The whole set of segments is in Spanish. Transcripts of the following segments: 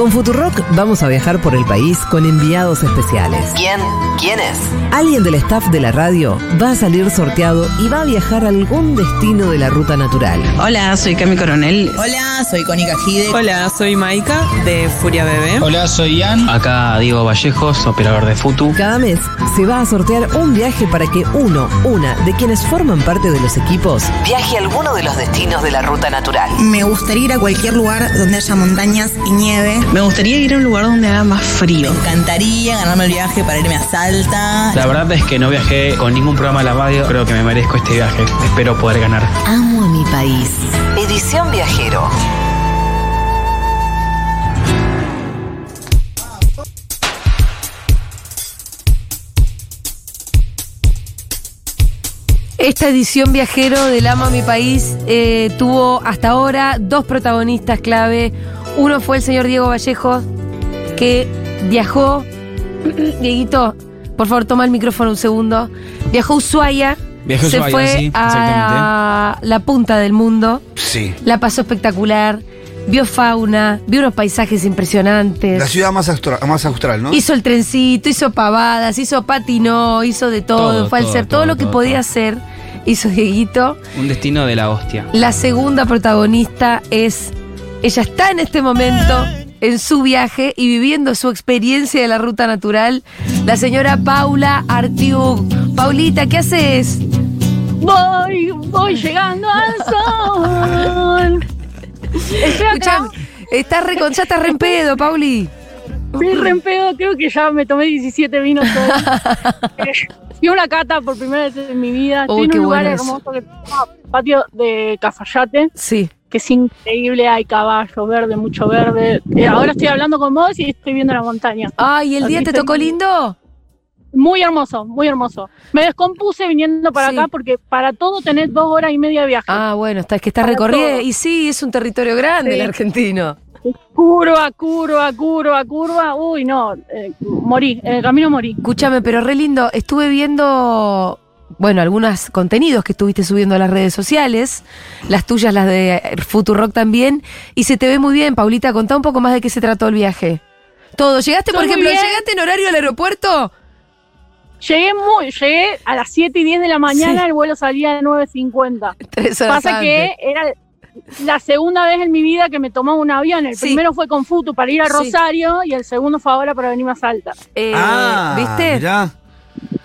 Con Futurock vamos a viajar por el país con enviados especiales. ¿Quién? ¿Quién es? Alguien del staff de la radio va a salir sorteado y va a viajar a algún destino de la ruta natural. Hola, soy Cami Coronel. Hola, soy Connie Cajide. Hola, soy Maika de Furia Bebé. Hola, soy Ian. Acá Diego Vallejos, operador de Futu. Cada mes se va a sortear un viaje para que uno, una de quienes forman parte de los equipos viaje a alguno de los destinos de la ruta natural. Me gustaría ir a cualquier lugar donde haya montañas y nieve. Me gustaría ir a un lugar donde haga más frío. Me encantaría ganarme el viaje para irme a Salta. La verdad es que no viajé con ningún programa de la radio. Creo que me merezco este viaje. Espero poder ganar. Amo a mi país. Edición Viajero. Esta edición viajero del Amo a mi país eh, tuvo hasta ahora dos protagonistas clave. Uno fue el señor Diego Vallejos, que viajó. Dieguito, por favor, toma el micrófono un segundo. Viajó Ushuaia. Viajó se Ushuaia, fue sí, a la punta del mundo. Sí. La pasó espectacular. Vio fauna, vio unos paisajes impresionantes. La ciudad más austral, más austral ¿no? Hizo el trencito, hizo pavadas, hizo patinó, hizo de todo, Todo, fue al ser todo, todo, lo que todo, podía todo. hacer, hizo Dieguito. Un destino de la hostia. La segunda protagonista es, ella está en este momento en su viaje y viviendo su experiencia de la ruta natural, la señora Paula Artiug. Paulita, ¿qué haces? Voy, voy llegando al sol. Estoy acá, estás re, ya estás re en pedo, Pauli. estoy re en pedo, creo que ya me tomé 17 vinos. Eh, Fui a una cata por primera vez en mi vida. Estoy Uy, en qué un lugar bueno hermoso que se llama Patio de Cafayate, Sí. que es increíble, hay caballo verde, mucho verde. Eh, ahora estoy hablando con vos y estoy viendo la montaña. Ay, ¿el día te estoy- tocó lindo? Muy hermoso, muy hermoso. Me descompuse viniendo para Sí. acá porque para todo tenés dos horas y media de viaje. Ah, bueno, está, es que está Para recorrido. todo. Y sí, es un territorio grande Sí. el argentino. Curva, curva, curva, curva. Uy, no, eh, morí, en el camino morí. Escúchame, pero re lindo. Estuve viendo, bueno, algunos contenidos que estuviste subiendo a las redes sociales, las tuyas, las de Futurock también, y se te ve muy bien, Paulita. Contá un poco más de qué se trató el viaje. Todo. ¿Llegaste, por Estoy ejemplo, llegaste en horario al aeropuerto? Llegué muy, llegué a las 7 y 10 de la mañana, Sí. el vuelo salía a 9.50. Tres horas Pasa antes. que era la segunda vez en mi vida que me tomaba un avión. El Sí. primero fue con Futu para ir a Sí. Rosario y el segundo fue ahora para venirme a Salta. Eh, ah, ¿Viste? mirá.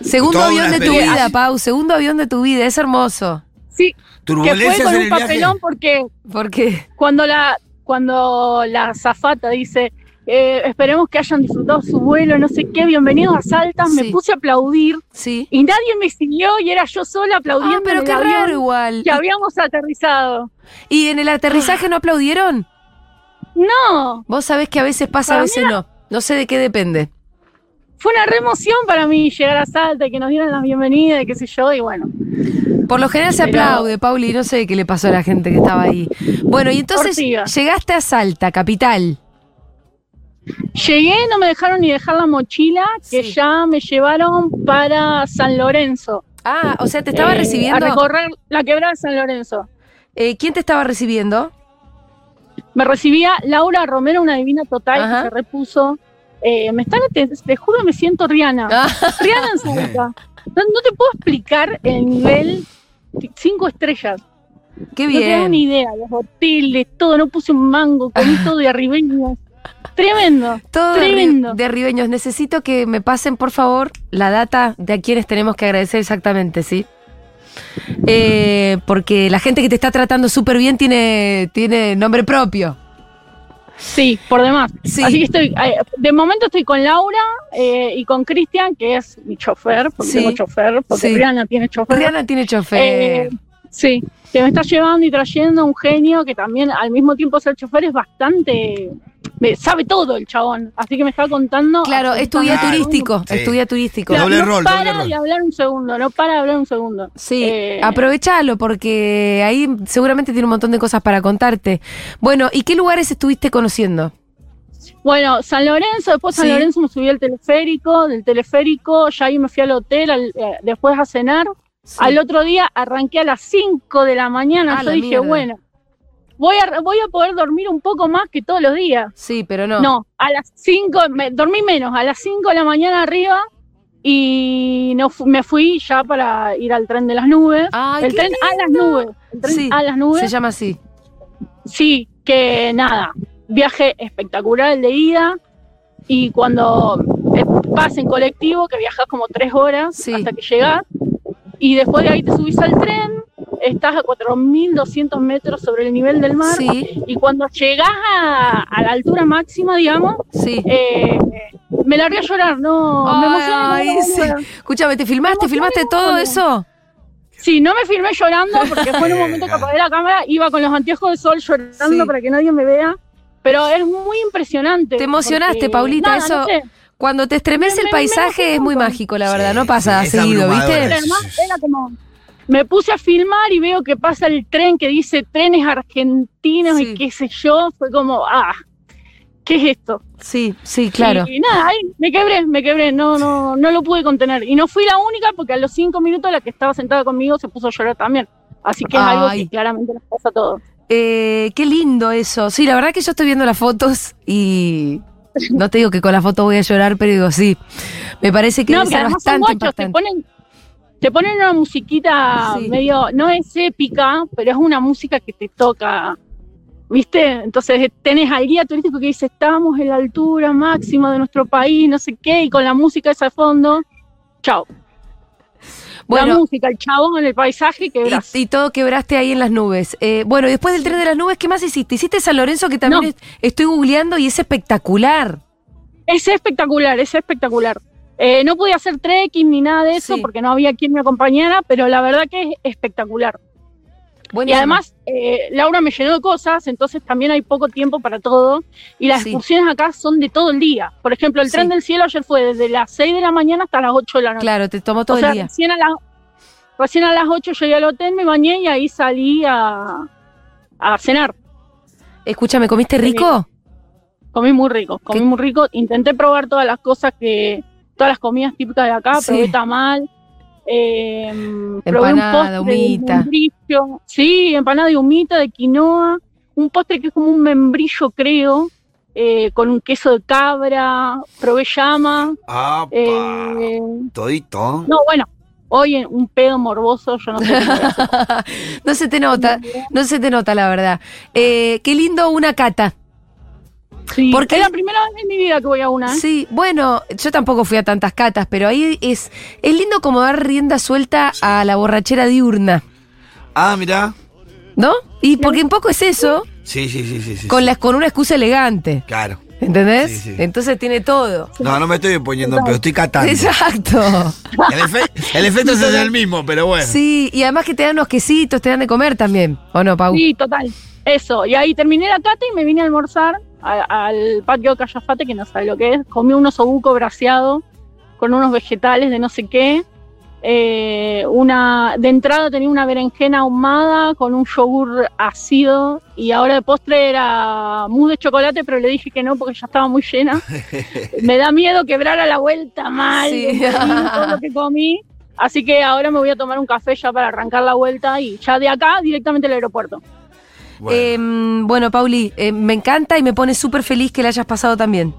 Segundo Toda avión de tu vida, Pau. Segundo avión de tu vida. Es hermoso. Sí, que fue con un el viaje. papelón porque Porque. cuando la, cuando la zafata dice, eh, esperemos que hayan disfrutado su vuelo, no sé qué, bienvenidos a Salta, Sí. me puse a aplaudir Sí. y nadie me siguió y era yo sola aplaudiendo Ah, pero qué raro igual. que habíamos aterrizado. ¿Y en el aterrizaje no aplaudieron? No, Vos sabés que a veces pasa, a veces no. No sé de qué depende. fue una re emoción para mí llegar a Salta y que nos dieran la bienvenida y qué sé yo, y bueno. Por lo general se Pero- aplaude, Pauli, no sé qué le pasó a la gente que estaba ahí. Bueno, y entonces llegaste a Salta, capital. Llegué, no me dejaron ni dejar la mochila, que Sí. ya me llevaron para San Lorenzo. Ah, o sea, te estaba eh, recibiendo. A recorrer la quebrada de San Lorenzo. Eh, ¿Quién te estaba recibiendo? Me recibía Laura Romero, una divina total, Ajá. que se repuso. Eh, me están, te, te juro, me siento Rihanna. Ah, Rihanna en Salta. No, no te puedo explicar el nivel cinco estrellas. qué No tengo ni bien. idea. Los hoteles, todo, no puse un mango, comí todo de arribeños. Tremendo. Todo de, tremendo. de ribeños. Necesito que me pasen, por favor, la data de a quienes tenemos que agradecer exactamente, ¿sí? Eh, porque la gente que te está tratando súper bien tiene, tiene nombre propio. Sí, por demás. Sí. Así que estoy, de momento estoy con Laura eh, y con Cristian, que es mi chofer, porque Sí. tengo chofer, porque Sí. Tiene chofer. Rihanna tiene chofer. Eh, sí, que me está llevando y trayendo un genio que también al mismo tiempo ser chofer es bastante me sabe todo el chabón, así que me está contando. Claro, es tu guía Claro. turístico, Sí. es tu guía turístico. Claro, Doble no rol, para doble rol. de hablar un segundo, no para de hablar un segundo. Sí, Eh, aprovechalo porque ahí seguramente tiene un montón de cosas para contarte. Bueno, ¿y qué lugares estuviste conociendo? Bueno, San Lorenzo, después San Sí. Lorenzo me subí al teleférico, del teleférico ya ahí me fui al hotel, al- eh, después a cenar. Al otro día arranqué a las 5 de la mañana, Ah, yo la dije, mierda. bueno, voy a, voy a poder dormir un poco más que todos los días. Sí, pero no. No, a las 5, me, dormí menos, a las 5 de la mañana arriba y no me fui ya para ir al tren de las nubes. Ay, el tren a las nubes, el tren Sí, a las Se nubes. llama así. Sí, que nada, viaje espectacular el de ida y cuando eh, vas en colectivo, que viajas como tres horas Sí. hasta que llegas, y después de ahí te subís al tren, estás a 4.200 metros sobre el nivel del mar, Sí, y cuando llegás a, a la altura máxima, digamos, sí. eh, me largué a llorar, no, me emocioné. Ay, sí. Escúchame, ¿te filmaste? ¿Filmaste todo eso? Sí, no me filmé llorando porque fue en un momento que apagué la cámara, iba con los anteojos de sol llorando Sí. para que nadie me vea. Pero es muy impresionante. Te emocionaste, porque- Paulita, nada, no eso- sé. Cuando te estremece Me- el me- me paisaje es muy mágico, la verdad. Sí, no pasa seguido. ¿viste? Era como. Me puse a filmar y veo que pasa el tren que dice trenes argentinos Sí. y qué sé yo. Fue como, ah, ¿qué es esto? Sí, sí, claro. Y, nada, ahí me quebré, me quebré. No, no, no lo pude contener. Y no fui la única porque a los cinco minutos la que estaba sentada conmigo se puso a llorar también. Así que es algo Ay. que claramente nos pasa a todos. Eh, qué lindo eso. Sí, la verdad que yo estoy viendo las fotos y no te digo que con la foto voy a llorar, pero digo sí. Me parece que No, debe porque ser además son bastante guachos, te impactante. ponen, te ponen una musiquita Sí. medio, no es épica, pero es una música que te toca, ¿viste? Entonces tenés al guía turístico que dice, estamos en la altura máxima de nuestro país, no sé qué, y con la música esa de fondo, chao. la música, el chabón, el paisaje, que y, y todo quebraste ahí en las nubes. Eh, bueno, y después del tren de las nubes, ¿qué más hiciste? Hiciste San Lorenzo, que también No. es- estoy googleando y es espectacular. Es espectacular, es espectacular. Eh, no pude hacer trekking ni nada de eso Sí. porque no había quien me acompañara, pero la verdad que es espectacular. Y además, eh, Laura me llenó de cosas, entonces también hay poco tiempo para todo. Y las Sí. excursiones acá son de todo el día. Por ejemplo, el Sí. tren del cielo ayer fue desde las 6 de la mañana hasta las 8 de la noche. Claro, te tomó todo o sea, el día. Recién a, la- recién a las 8 llegué al hotel, me bañé y ahí salí a, a cenar. Escúchame, ¿comiste rico? Comí muy rico, comí ¿Qué? muy rico. Intenté probar todas las cosas que, todas las comidas típicas de acá, Sí. probé tamal, eh, probé un Empanada, postre de humita. membrillo. Sí, empanada de humita, de quinoa, un postre que es como un membrillo, creo, eh, con un queso de cabra, probé llama. ¡Apa! eh, Todito. no, bueno, hoy en un pedo morboso, yo no sé no se te nota, no se te nota, la verdad. Eh, qué lindo una cata. Sí, Porque- es la primera vez en mi vida que voy a una. ¿eh? Sí, bueno, yo tampoco fui a tantas catas, pero ahí es, es lindo como dar rienda suelta a la borrachera diurna, Ah, mirá. ¿no? Y porque un poco es eso, Sí, sí, sí, sí. sí, con, la, con una excusa elegante, Claro. ¿Entendés? Sí, sí. Entonces tiene todo. No, no me estoy poniendo, pero estoy catando. Exacto. El, efe- el efecto es el mismo, pero bueno. Sí, y además que te dan unos quesitos, te dan de comer también, ¿o no, Pau? Sí, total. Eso. Y ahí terminé la cata y me vine a almorzar a- al patio Callafate, que no sabe lo que es. Comí un osobuco braseado con unos vegetales de no sé qué. Eh, una De entrada tenía una berenjena ahumada con un yogur ácido. Y ahora de postre era mousse de chocolate, pero le dije que no porque ya estaba muy llena. me da miedo quebrar a la vuelta mal Sí. todo lo que comí. Así que ahora me voy a tomar un café ya para arrancar la vuelta y ya de acá directamente al aeropuerto. Bueno. Bueno, Pauli, eh, me encanta y me pone súper feliz que la hayas pasado también.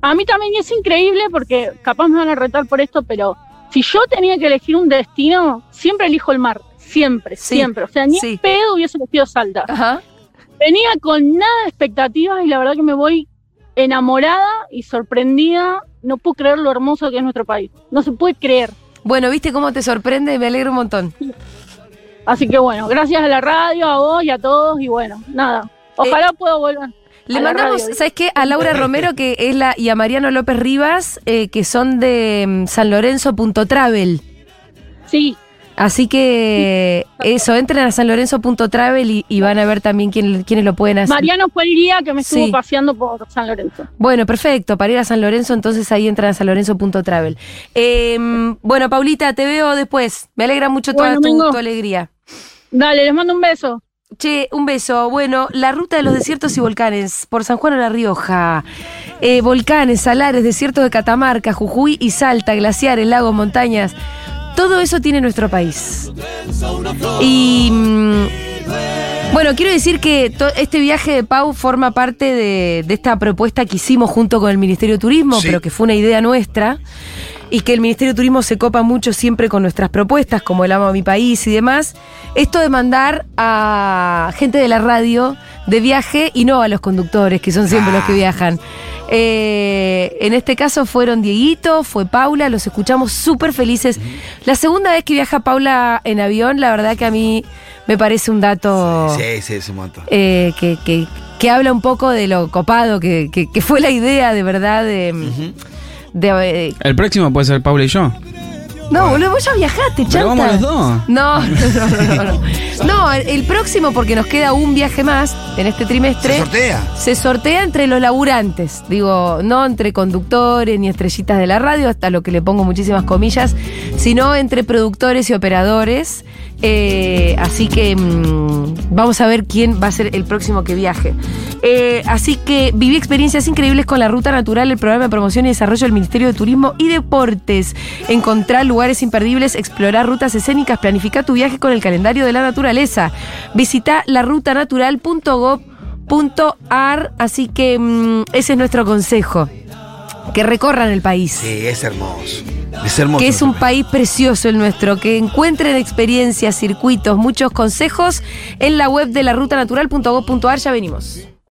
A mí también es increíble porque capaz me van a retar por esto, pero si yo tenía que elegir un destino, siempre elijo el mar. Siempre, Sí, siempre. O sea, ni sí. pedo hubiese elegido Salta. Ajá. Venía con nada de expectativas y la verdad que me voy enamorada y sorprendida. No puedo creer lo hermoso que es nuestro país. No se puede creer. Bueno, ¿viste cómo te sorprende? Me alegro un montón. Así que bueno, gracias a la radio, a vos y a todos. Y bueno, nada. Ojalá pueda volver. Le mandamos, radio. ¿sabes qué? A Laura Romero, que es la, y a Mariano López Rivas, eh, que son de mm, San Lorenzo.travel. Sí, Así que eso, entren a sanlorenzo.travel y, y van a ver también quién, quiénes lo pueden hacer. Mariano fue el guía que me estuvo Sí. paseando por San Lorenzo. Bueno, perfecto. Para ir a San Lorenzo, entonces ahí entran a sanlorenzo.travel. Eh, bueno, Paulita, te veo después. Me alegra mucho toda Bueno, tu, vengo. tu alegría. Dale, les mando un beso. Che, un beso. Bueno, la ruta de los desiertos y volcanes por San Juan a La Rioja. Eh, volcanes, salares, desiertos de Catamarca, Jujuy y Salta, glaciares, lagos, montañas. Todo eso tiene nuestro país. Y mm, bueno, quiero decir que este viaje de Pau forma parte de, de esta propuesta que hicimos junto con el Ministerio de Turismo, Sí. pero que fue una idea nuestra. Y que el Ministerio de Turismo se copa mucho siempre con nuestras propuestas, como el Amo a mi país y demás. Esto de mandar a gente de la radio de viaje y no a los conductores, que son siempre los que viajan. Eh, en este caso fueron Dieguito, fue Paula, los escuchamos súper felices. La segunda vez que viaja Paula en avión, la verdad que a mí me parece un dato Sí, sí, es un montón. eh, que, que- que habla un poco de lo copado que, que- fue la idea de verdad de... de, eh, El próximo puede ser Paula y yo. no, boludo, vos ya viajaste, chanta. Pero vamos los dos. No, no, no, no, no. No, el, el próximo, porque nos queda un viaje más en este trimestre. ¿Se sortea? Se sortea entre los laburantes, digo, no entre conductores ni estrellitas de la radio, hasta lo que le pongo muchísimas comillas, sino entre productores y operadores. Eh, así que mm, vamos a ver quién va a ser el próximo que viaje. Eh, así que viví experiencias increíbles con la Ruta Natural, el programa de promoción y desarrollo del Ministerio de Turismo y Deportes. Encontrar lugares imperdibles, explorar rutas escénicas, planificar tu viaje con el calendario de la naturaleza. Visita larutanatural.gov.ar, así que mm, ese es nuestro consejo. Que recorran el país. Sí, es hermoso. Es hermoso. Que es un país precioso el nuestro, que encuentren experiencias, circuitos, muchos consejos en la web de la rutanatural.gov.ar. Ya venimos.